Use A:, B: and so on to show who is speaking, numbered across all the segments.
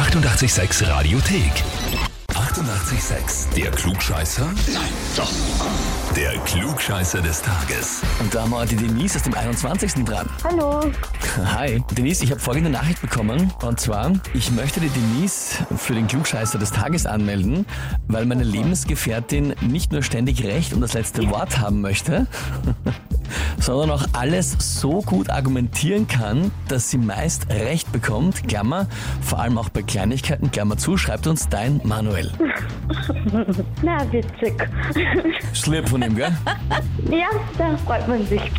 A: 886 Radiothek. 88,6. Der Klugscheißer? Nein, doch. Der Klugscheißer des Tages.
B: Und da haben wir die Denise aus dem 21. dran.
C: Hallo.
B: Hi. Denise, ich habe folgende Nachricht bekommen. Und zwar, ich möchte die Denise für den Klugscheißer des Tages anmelden, weil meine Lebensgefährtin nicht nur ständig Recht und das letzte Wort haben möchte, sondern auch alles so gut argumentieren kann, dass sie meist Recht bekommt. Klammer, vor allem auch bei Kleinigkeiten, Klammer zu, schreibt uns dein Manuel.
C: Na, witzig.
B: Schlimm von ihm, gell?
C: Ja, da freut man sich.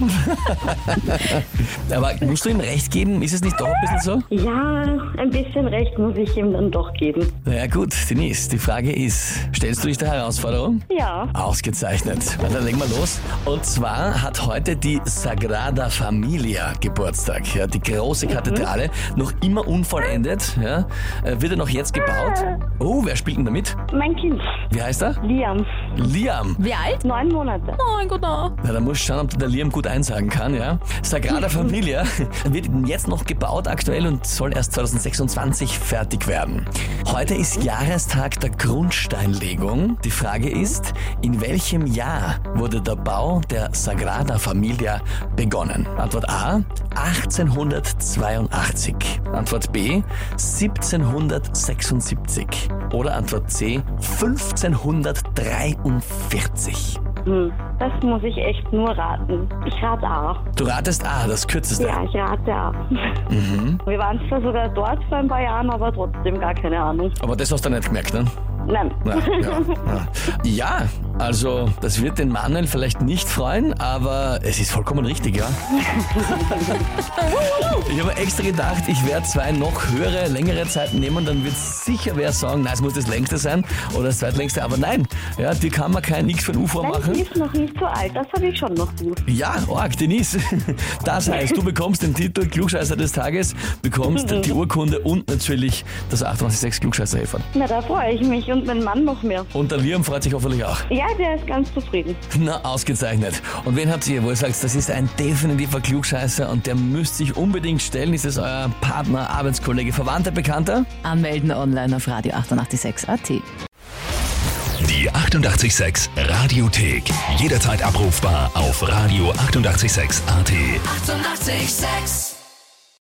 B: Aber musst du ihm Recht geben? Ist es nicht doch ein bisschen so?
C: Ja, ein bisschen recht muss ich ihm dann doch geben.
B: Na ja gut, Denise, die Frage ist, stellst du dich der Herausforderung?
C: Ja.
B: Ausgezeichnet. Na, Dann legen wir los. Und zwar hat heute die Sagrada Familia Geburtstag. Ja, die große Kathedrale, noch immer unvollendet. Ja, Äh, wird ja noch jetzt gebaut. Oh, wer spielt denn damit?
C: Mein Kind,
B: Wie heißt er?
C: Liam,
B: Liam.
D: Wie alt?
C: neun Monate.
D: Oh mein Gott.
B: Na, da muss ich schauen, ob der Liam gut einsagen kann, ja. Sagrada Familia wird jetzt noch gebaut aktuell und soll erst 2026 fertig werden. Heute ist Jahrestag der Grundsteinlegung. Die Frage ist, in welchem Jahr wurde der Bau der Sagrada Familia begonnen? Antwort A, 1882. Antwort B, 1776. Oder Antwort C, 1543.
C: Hm, das muss ich echt nur raten. Ich rate A.
B: Du ratest A, das kürzeste.
C: Ja, ich rate A. Wir waren zwar sogar dort vor ein paar Jahren, aber trotzdem gar keine Ahnung.
B: Aber das hast du nicht gemerkt, ne?
C: Nein.
B: Ja, ja, ja. ja, also das wird den Manuel vielleicht nicht freuen, aber es ist vollkommen richtig, ja. ich habe extra gedacht, ich werde zwei noch höhere, längere Zeiten nehmen, dann wird sicher wer sagen, nein, es muss das längste sein oder das zweitlängste, aber nein, ja, dir kann man kein X für ein
C: Nein,
B: machen.
C: sie ist noch nicht so alt. Das habe ich schon noch gut.
B: Ja, Org, Denise. Das heißt, du bekommst den Titel Klugscheißer des Tages, bekommst die Urkunde und natürlich das 886 klugscheißer -Häferl.
C: Na, da freue ich mich und mein Mann noch mehr.
B: Und der Liam freut sich hoffentlich auch.
C: Ja, der ist ganz zufrieden.
B: Na, ausgezeichnet. Und wen habt ihr, wo ihr sagt, das ist ein definitiver Klugscheißer und der müsst sich unbedingt stellen? Ist es euer Partner, Arbeitskollege, Verwandter, Bekannter?
D: Anmelden online auf Radio 886 AT.
A: Die 88,6 Radiothek. Jederzeit abrufbar auf radio886.at. 88,6.
D: Eighty-eight, sex.